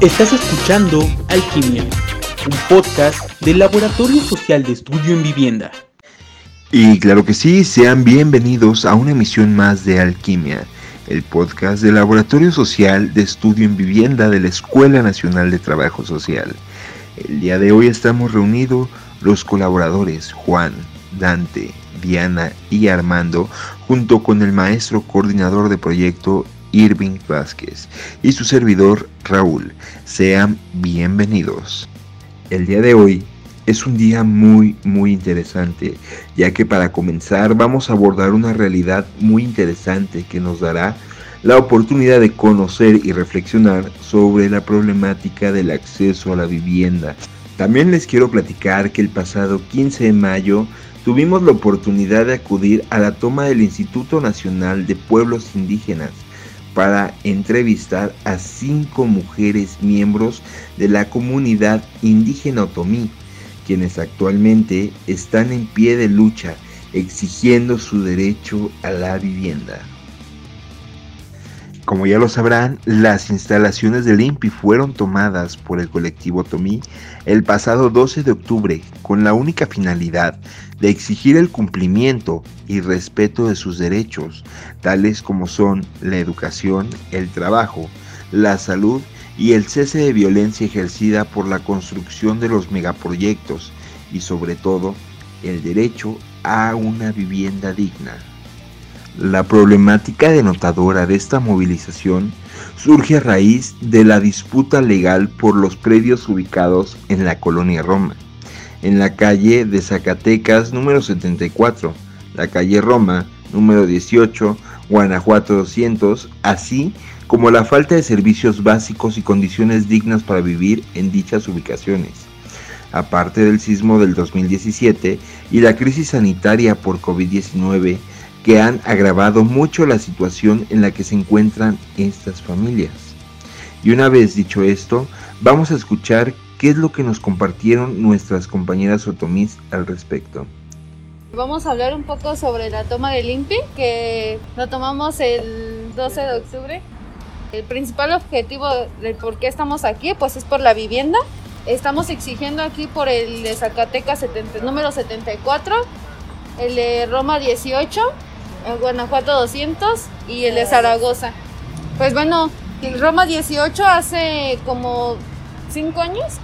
Estás escuchando Alquimia, un podcast del Laboratorio Social de Estudio en Vivienda. Y claro que sí, sean bienvenidos a una emisión más de Alquimia, el podcast del Laboratorio Social de Estudio en Vivienda de la Escuela Nacional de Trabajo Social. El día de hoy estamos reunidos los colaboradores Juan, Dante, Diana y Armando, junto con el maestro coordinador de proyecto Irving Vázquez y su servidor Raúl. Sean bienvenidos. El día de hoy es un día muy muy interesante, ya que para comenzar vamos a abordar una realidad muy interesante que nos dará la oportunidad de conocer y reflexionar sobre la problemática del acceso a la vivienda. También les quiero platicar que el pasado 15 de mayo tuvimos la oportunidad de acudir a la toma del Instituto Nacional de Pueblos Indígenas para entrevistar a cinco mujeres miembros de la comunidad indígena otomí, quienes actualmente están en pie de lucha exigiendo su derecho a la vivienda. Como ya lo sabrán, las instalaciones del INPI fueron tomadas por el colectivo Tomí el pasado 12 de octubre con la única finalidad de exigir el cumplimiento y respeto de sus derechos, tales como son la educación, el trabajo, la salud y el cese de violencia ejercida por la construcción de los megaproyectos y sobre todo el derecho a una vivienda digna. La problemática denotadora de esta movilización surge a raíz de la disputa legal por los predios ubicados en la colonia Roma, en la calle de Zacatecas número 74, la calle Roma número 18, Guanajuato 200, así como la falta de servicios básicos y condiciones dignas para vivir en dichas ubicaciones. Aparte del sismo del 2017 y la crisis sanitaria por COVID-19, que han agravado mucho la situación en la que se encuentran estas familias. Y una vez dicho esto, vamos a escuchar qué es lo que nos compartieron nuestras compañeras otomís al respecto. Vamos a hablar un poco sobre la toma del INPI, que lo tomamos el 12 de octubre. El principal objetivo de por qué estamos aquí, pues es por la vivienda. Estamos exigiendo aquí por el de Zacatecas número 74, el de Roma 18 el Guanajuato 200 y el de Zaragoza. Pues bueno, el Roma 18 hace como 5 años,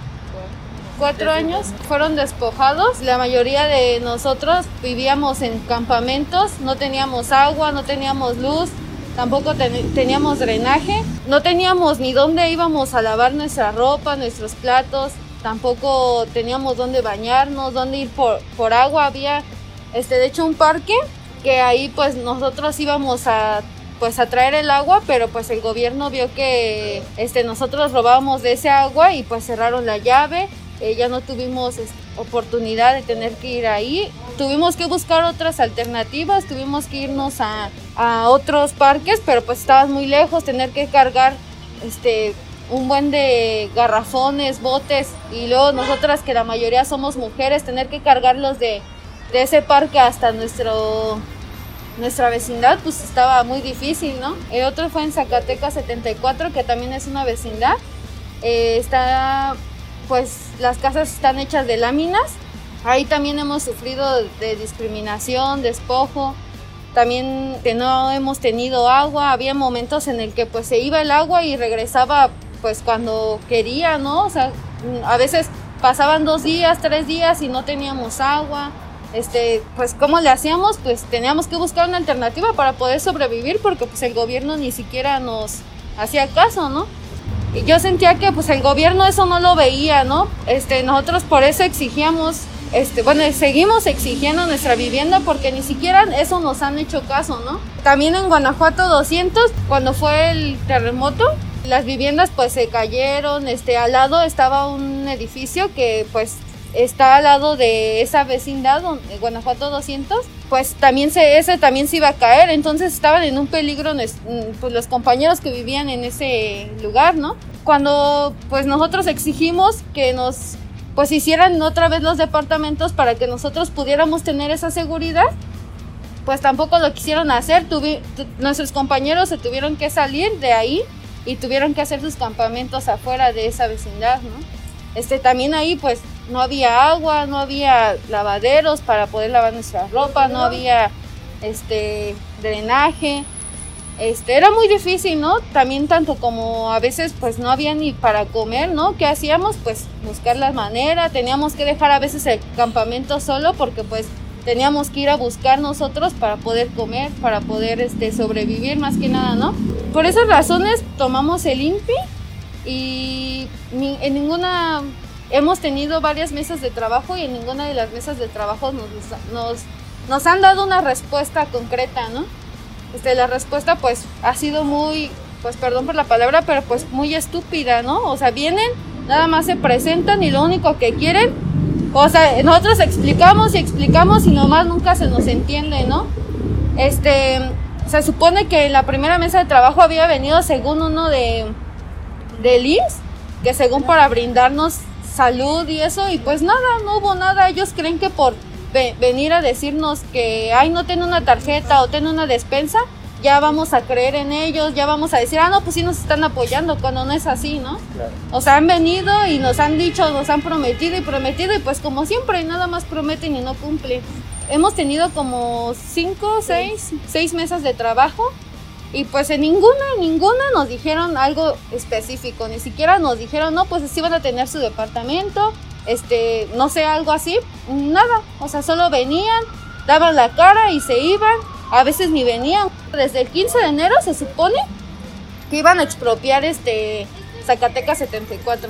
4 años, fueron despojados. La mayoría de nosotros vivíamos en campamentos, no teníamos agua, no teníamos luz, tampoco teníamos drenaje, no teníamos ni dónde íbamos a lavar nuestra ropa, nuestros platos, tampoco teníamos dónde bañarnos, dónde ir por, por agua. Había, este, de hecho, un parque que ahí pues nosotros íbamos a pues a traer el agua, pero pues el gobierno vio que este, nosotros robábamos de ese agua y pues cerraron la llave, eh, ya no tuvimos este, oportunidad de tener que ir ahí, tuvimos que buscar otras alternativas, tuvimos que irnos a, a otros parques, pero pues estaban muy lejos, tener que cargar este, un buen de garrafones, botes y luego nosotras que la mayoría somos mujeres, tener que cargarlos de, de ese parque hasta nuestro nuestra vecindad pues estaba muy difícil, ¿no? El otro fue en Zacatecas 74, que también es una vecindad. Eh, está, pues las casas están hechas de láminas. Ahí también hemos sufrido de discriminación, despojo. También que no hemos tenido agua. Había momentos en el que pues se iba el agua y regresaba pues cuando quería, ¿no? O sea, a veces pasaban dos días, tres días y no teníamos agua este, pues cómo le hacíamos, pues teníamos que buscar una alternativa para poder sobrevivir porque pues el gobierno ni siquiera nos hacía caso, ¿no? Yo sentía que pues el gobierno eso no lo veía, ¿no? Este, nosotros por eso exigíamos, este, bueno, seguimos exigiendo nuestra vivienda porque ni siquiera eso nos han hecho caso, ¿no? También en Guanajuato 200, cuando fue el terremoto, las viviendas pues se cayeron, este, al lado estaba un edificio que pues está al lado de esa vecindad, Guanajuato 200, pues también se, ese también se iba a caer, entonces estaban en un peligro mm, pues, los compañeros que vivían en ese lugar, ¿no? Cuando pues nosotros exigimos que nos pues hicieran otra vez los departamentos para que nosotros pudiéramos tener esa seguridad, pues tampoco lo quisieron hacer, nuestros compañeros se tuvieron que salir de ahí y tuvieron que hacer sus campamentos afuera de esa vecindad, ¿no? Este, también ahí pues no había agua, no había lavaderos para poder lavar nuestra ropa, no había este drenaje. Este, era muy difícil, ¿no? También tanto como a veces pues no había ni para comer, ¿no? ¿Qué hacíamos? Pues buscar la manera, teníamos que dejar a veces el campamento solo porque pues teníamos que ir a buscar nosotros para poder comer, para poder este, sobrevivir más que nada, ¿no? Por esas razones tomamos el INPI y en ninguna hemos tenido varias mesas de trabajo y en ninguna de las mesas de trabajo nos, nos, nos han dado una respuesta concreta, ¿no? Este, la respuesta pues ha sido muy, pues perdón por la palabra, pero pues muy estúpida, ¿no? O sea, vienen, nada más se presentan y lo único que quieren o sea, nosotros explicamos y explicamos y nomás nunca se nos entiende, ¿no? Este, se supone que en la primera mesa de trabajo había venido según uno de, de Liz, que según para brindarnos salud y eso, y pues nada, no hubo nada. Ellos creen que por venir a decirnos que, ay, no tiene una tarjeta o tiene una despensa, ya vamos a creer en ellos, ya vamos a decir, ah, no, pues sí nos están apoyando, cuando no es así, ¿no? O sea, han venido y nos han dicho, nos han prometido y prometido, y pues como siempre, nada más prometen y no cumplen. Hemos tenido como cinco, seis, seis mesas de trabajo y pues en ninguna, ninguna nos dijeron algo específico, ni siquiera nos dijeron, no, pues sí van a tener su departamento, este, no sé, algo así, nada, o sea, solo venían, daban la cara y se iban a veces ni venían. Desde el 15 de enero se supone que iban a expropiar este Zacatecas 74.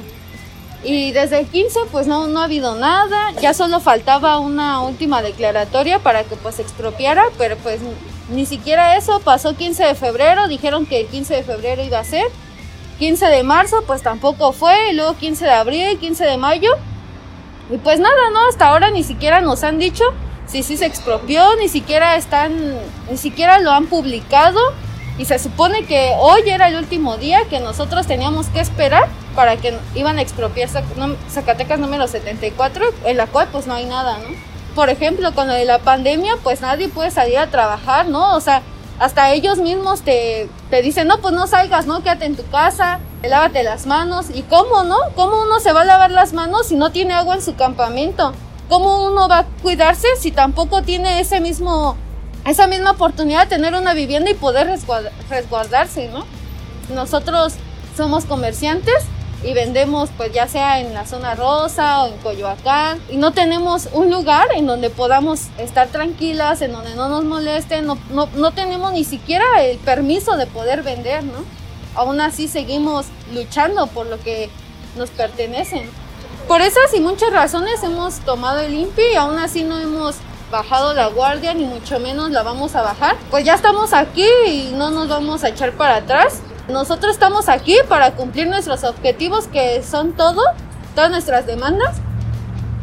Y desde el 15 pues no, no ha habido nada, ya solo faltaba una última declaratoria para que pues expropiara, pero pues ni siquiera eso, pasó 15 de febrero, dijeron que el 15 de febrero iba a ser, 15 de marzo pues tampoco fue, y luego 15 de abril, 15 de mayo, y pues nada, ¿no? Hasta ahora ni siquiera nos han dicho sí, sí se expropió, ni siquiera están, ni siquiera lo han publicado y se supone que hoy era el último día que nosotros teníamos que esperar para que iban a expropiar Zacatecas número 74, en la cual pues no hay nada, ¿no? Por ejemplo, con lo de la pandemia, pues nadie puede salir a trabajar, ¿no? O sea, hasta ellos mismos te, te dicen, no, pues no salgas, ¿no? Quédate en tu casa, lávate las manos. ¿Y cómo, no? ¿Cómo uno se va a lavar las manos si no tiene agua en su campamento? ¿Cómo uno va a cuidarse si tampoco tiene ese mismo, esa misma oportunidad de tener una vivienda y poder resguardarse, ¿no? Nosotros somos comerciantes y vendemos pues ya sea en la zona rosa o en Coyoacán y no tenemos un lugar en donde podamos estar tranquilas, en donde no nos molesten, no, no, no tenemos ni siquiera el permiso de poder vender, ¿no? Aún así seguimos luchando por lo que nos pertenece. Por esas y muchas razones hemos tomado el INPI y aún así no hemos bajado la guardia, ni mucho menos la vamos a bajar. Pues ya estamos aquí y no nos vamos a echar para atrás. Nosotros estamos aquí para cumplir nuestros objetivos, que son todo, todas nuestras demandas.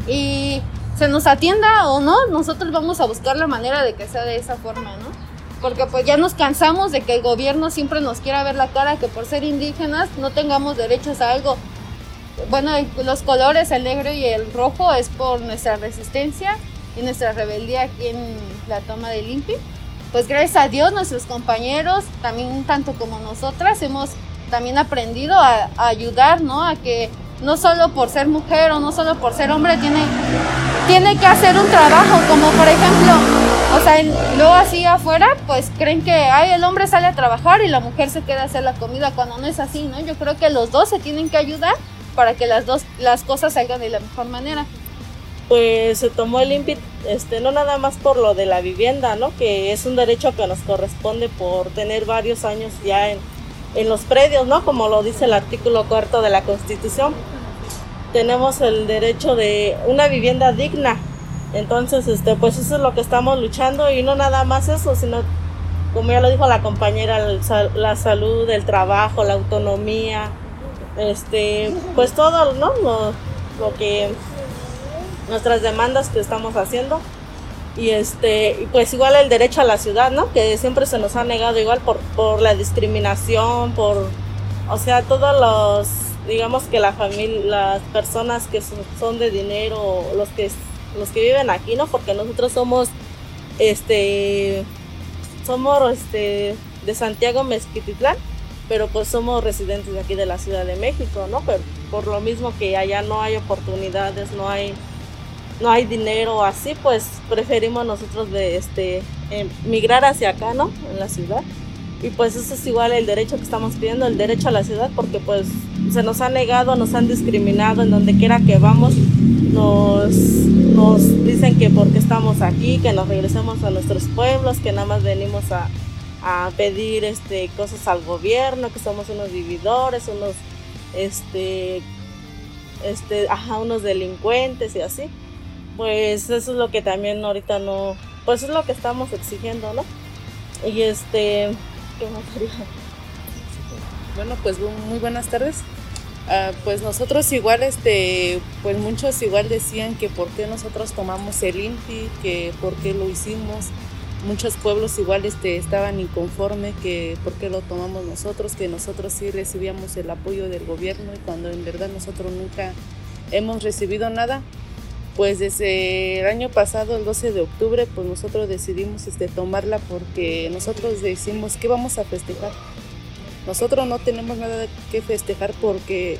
Y se nos atienda o no, nosotros vamos a buscar la manera de que sea de esa forma, ¿no? Porque pues ya nos cansamos de que el gobierno siempre nos quiera ver la cara, que por ser indígenas no tengamos derechos a algo bueno, los colores, el negro y el rojo, es por nuestra resistencia y nuestra rebeldía aquí en la toma del INPI. Pues gracias a Dios, nuestros compañeros, también tanto como nosotras, hemos también aprendido a, ayudar, ¿no? A que no solo por ser mujer o no solo por ser hombre tiene, tiene que hacer un trabajo, como por ejemplo, o sea, luego así afuera, pues creen que ay, el hombre sale a trabajar y la mujer se queda a hacer la comida, cuando no es así, ¿no? Yo creo que los dos se tienen que ayudar para que las dos las cosas salgan de la mejor manera. Pues se tomó el INPI, este, no nada más por lo de la vivienda, ¿no? Que es un derecho que nos corresponde por tener varios años ya en, en los predios, ¿no? Como lo dice el artículo cuarto de la Constitución. Tenemos el derecho de una vivienda digna. Entonces, este, pues eso es lo que estamos luchando y no nada más eso, sino como ya lo dijo la compañera, la salud, el trabajo, la autonomía, este, pues todo, ¿no? Lo, que nuestras demandas que estamos haciendo. Y este pues igual el derecho a la ciudad no que siempre se nos ha negado igual por, por la discriminación por o sea todos los digamos que la familia las personas que son, de dinero los que los que viven aquí no porque nosotros somos este somos este de Santiago Mezquititlán pero pues somos residentes de aquí de la Ciudad de México, ¿no? Pero por lo mismo que allá no hay oportunidades, no hay no hay dinero así, pues preferimos nosotros de este migrar hacia acá, ¿no? En la ciudad. Y pues eso es igual el derecho que estamos pidiendo, el derecho a la ciudad, porque pues se nos ha negado, nos han discriminado en donde quiera que vamos, nos, nos dicen que porque estamos aquí, que nos regresemos a nuestros pueblos, que nada más venimos a, a pedir este, cosas al gobierno, que somos unos vividores, unos, este, este, ajá, unos delincuentes y así. Pues eso es lo que también ahorita no, pues es lo que estamos exigiendo, ¿no? Y este, ¿qué más Bueno, pues muy buenas tardes. Uh, pues nosotros igual, este, pues muchos igual decían que por qué nosotros tomamos el INPI, que por qué lo hicimos. Muchos pueblos igual este, estaban inconformes que por qué lo tomamos nosotros, que nosotros sí recibíamos el apoyo del gobierno y cuando en verdad nosotros nunca hemos recibido nada. Pues desde el año pasado, el 12 de octubre, pues nosotros decidimos este, tomarla porque nosotros decimos que vamos a festejar. Nosotros no tenemos nada que festejar porque,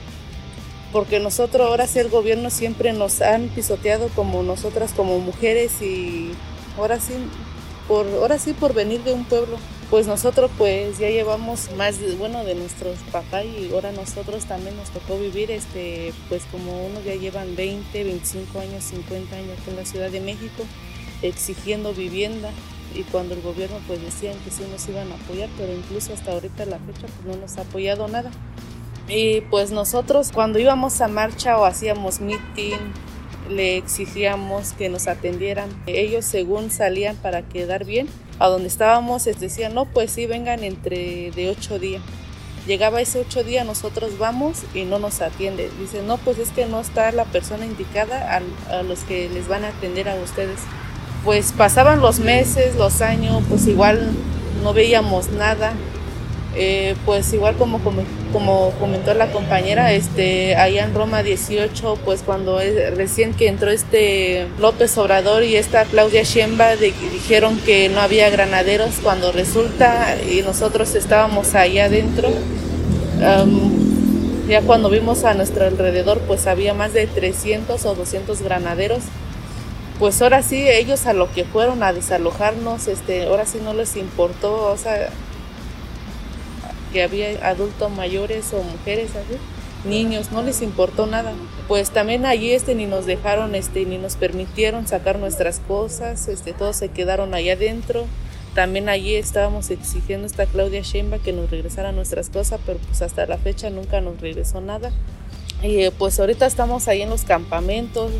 porque nosotros ahora sí el gobierno siempre nos han pisoteado como nosotras como mujeres y ahora sí por ahora sí por venir de un pueblo pues nosotros pues ya llevamos más bueno de nuestros papás y ahora nosotros también nos tocó vivir este pues como unos ya llevan 20 25 años 50 años aquí en la Ciudad de México exigiendo vivienda y cuando el gobierno pues decían que sí nos iban a apoyar pero incluso hasta ahorita la fecha pues no nos ha apoyado nada y pues nosotros cuando íbamos a marcha o hacíamos meeting le exigíamos que nos atendieran. Ellos según salían para quedar bien, a donde estábamos les decían, no, pues sí, vengan entre de ocho días. Llegaba ese ocho días, nosotros vamos y no nos atiende. Dicen, no, pues es que no está la persona indicada a, a los que les van a atender a ustedes. Pues pasaban los meses, los años, pues igual no veíamos nada. Eh, pues igual como, como, comentó la compañera, este, allá en Roma 18, pues cuando recién que entró este López Obrador y esta Claudia Sheinbaum dijeron que no había granaderos cuando resulta y nosotros estábamos allá adentro. ya cuando vimos a nuestro alrededor, pues había más de 300 o 200 granaderos pues ahora sí ellos a lo que fueron a desalojarnos, este, ahora sí no les importó, que había adultos mayores o mujeres niños, no les importó nada. Pues también allí este ni nos dejaron, este, ni nos permitieron sacar nuestras cosas, este, todos se quedaron allá adentro. También allí estábamos exigiendo a esta Claudia Sheinbaum que nos regresara nuestras cosas, pero pues hasta la fecha nunca nos regresó nada. Y pues ahorita estamos ahí en los campamentos,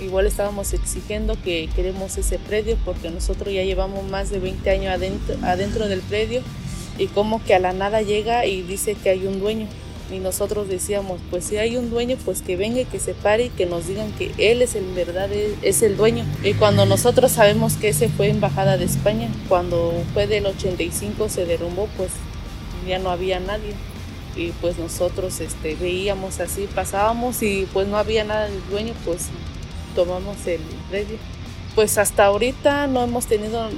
igual estábamos exigiendo que queremos ese predio porque nosotros ya llevamos más de 20 años adentro, adentro del predio y como que a la nada llega y dice que hay un dueño. Y nosotros decíamos, pues si hay un dueño, pues que venga y que se pare y que nos digan que él es en verdad es el dueño. Y cuando nosotros sabemos que ese fue embajada de España, cuando fue del 85 se derrumbó, pues ya no había nadie. Y pues nosotros este, veíamos así, pasábamos y pues no había nada del dueño, pues tomamos el predio. Pues hasta ahorita no hemos tenido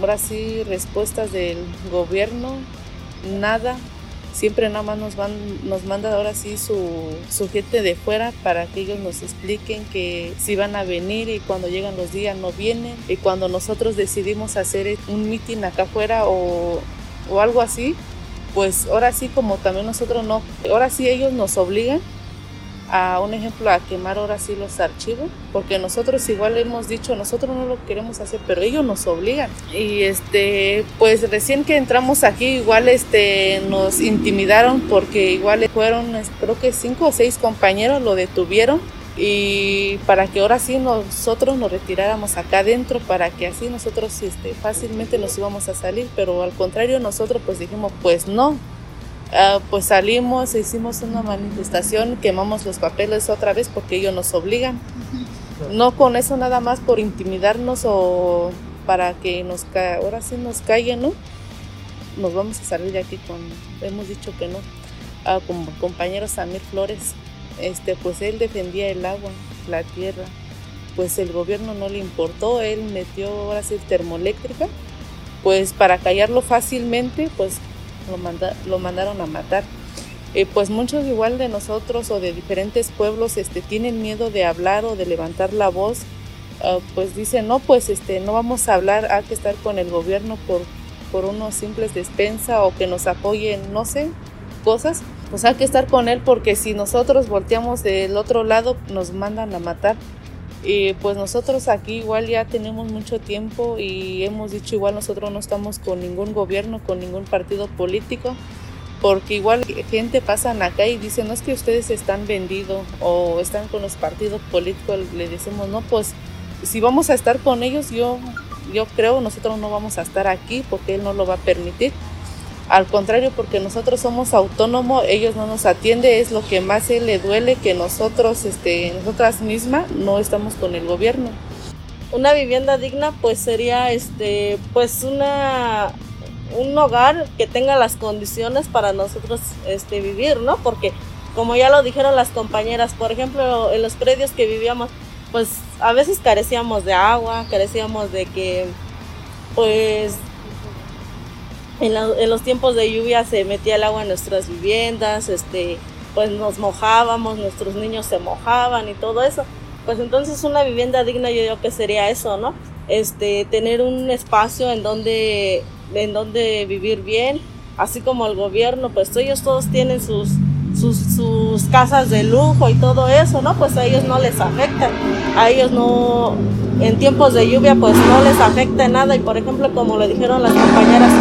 ahora sí respuestas del gobierno, nada. Siempre nada más nos, van, nos manda ahora sí su, su gente de fuera para que ellos nos expliquen que si van a venir y cuando llegan los días no vienen. Y cuando nosotros decidimos hacer un meeting acá afuera o, o algo así, pues ahora sí como también nosotros no, ahora sí ellos nos obligan a un ejemplo a quemar ahora sí los archivos porque nosotros igual hemos dicho nosotros no lo queremos hacer pero ellos nos obligan. Y este pues recién que entramos aquí igual este nos intimidaron porque igual fueron creo que cinco o seis compañeros lo detuvieron y para que ahora sí nosotros nos retiráramos acá adentro para que así nosotros este, fácilmente nos íbamos a salir pero al contrario nosotros pues dijimos pues no Ah, pues salimos, hicimos una manifestación, quemamos los papeles otra vez porque ellos nos obligan. No con eso nada más por intimidarnos o para que nos ahora sí nos callen, ¿no? Nos vamos a salir de aquí con, hemos dicho que no. Ah, como compañero Samir Flores, este, pues él defendía el agua, la tierra, pues el gobierno no le importó, él metió ahora sí termoeléctrica, pues para callarlo fácilmente, pues lo, manda, lo mandaron a matar. Eh, pues muchos igual de nosotros o de diferentes pueblos este, tienen miedo de hablar o de levantar la voz, uh, pues dicen, no, pues este, no vamos a hablar, hay que estar con el gobierno por, por unos simples despensa o que nos apoyen, no sé, cosas, pues hay que estar con él porque si nosotros volteamos del otro lado nos mandan a matar. Y pues nosotros aquí igual ya tenemos mucho tiempo y hemos dicho igual nosotros no estamos con ningún gobierno, con ningún partido político, porque igual gente pasan acá y dicen, no es que ustedes están vendidos o están con los partidos políticos, le decimos, no, pues si vamos a estar con ellos, yo, yo creo nosotros no vamos a estar aquí porque él no lo va a permitir. Al contrario, porque nosotros somos autónomos, ellos no nos atienden, es lo que más él le duele que nosotros, este, nosotras mismas, no estamos con el gobierno. Una vivienda digna, pues sería, este, pues una, un hogar que tenga las condiciones para nosotros, este, vivir, ¿no? Porque como ya lo dijeron las compañeras, por ejemplo, en los predios que vivíamos, pues a veces carecíamos de agua, carecíamos de que, pues en, los tiempos de lluvia se metía el agua en nuestras viviendas, este, pues nos mojábamos, nuestros niños se mojaban y todo eso. Pues entonces una vivienda digna yo digo que sería eso, ¿no? Este, tener un espacio en donde, en donde vivir bien, así como el gobierno, pues ellos todos tienen sus, sus, casas de lujo y todo eso, ¿no? Pues a ellos no les afecta, a ellos no, en tiempos de lluvia pues no les afecta nada y por ejemplo como le dijeron las compañeras,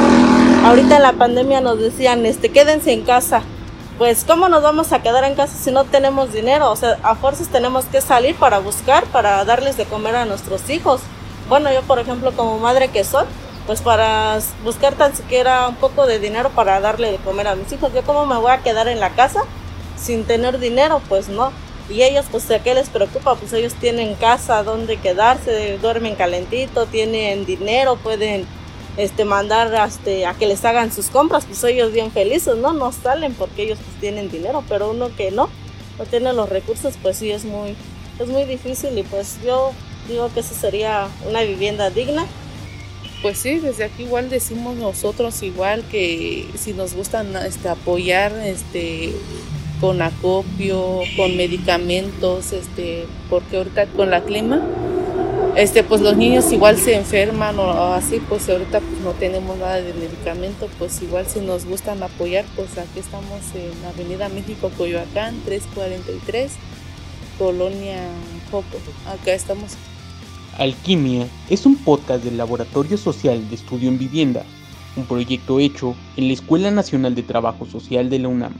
ahorita en la pandemia nos decían, este, quédense en casa. Pues, ¿cómo nos vamos a quedar en casa si no tenemos dinero? O sea, a fuerzas tenemos que salir para buscar, para darles de comer a nuestros hijos. Bueno, yo, por ejemplo, como madre que soy, pues para buscar tan siquiera un poco de dinero para darle de comer a mis hijos. Yo, ¿cómo me voy a quedar en la casa sin tener dinero? Pues no. Y ellos, pues, ¿a qué les preocupa? Pues ellos tienen casa donde quedarse, duermen calentito, tienen dinero, pueden este, mandar este, a que les hagan sus compras, pues ellos bien felices, ¿no? No salen porque ellos pues, tienen dinero, pero uno que no, no tiene los recursos, pues sí es muy, es muy difícil y pues yo digo que eso sería una vivienda digna. Pues sí, desde aquí igual decimos nosotros igual que si nos gustan este, apoyar este, con acopio, con medicamentos, este, porque ahorita con la clima este, pues los niños igual se enferman o, así, pues ahorita pues no tenemos nada de medicamento, pues igual si nos gustan apoyar, pues aquí estamos en Avenida México, Coyoacán, 343, Colonia Joco, acá estamos. Alquimia es un podcast del Laboratorio Social de Estudio en Vivienda, un proyecto hecho en la Escuela Nacional de Trabajo Social de la UNAM.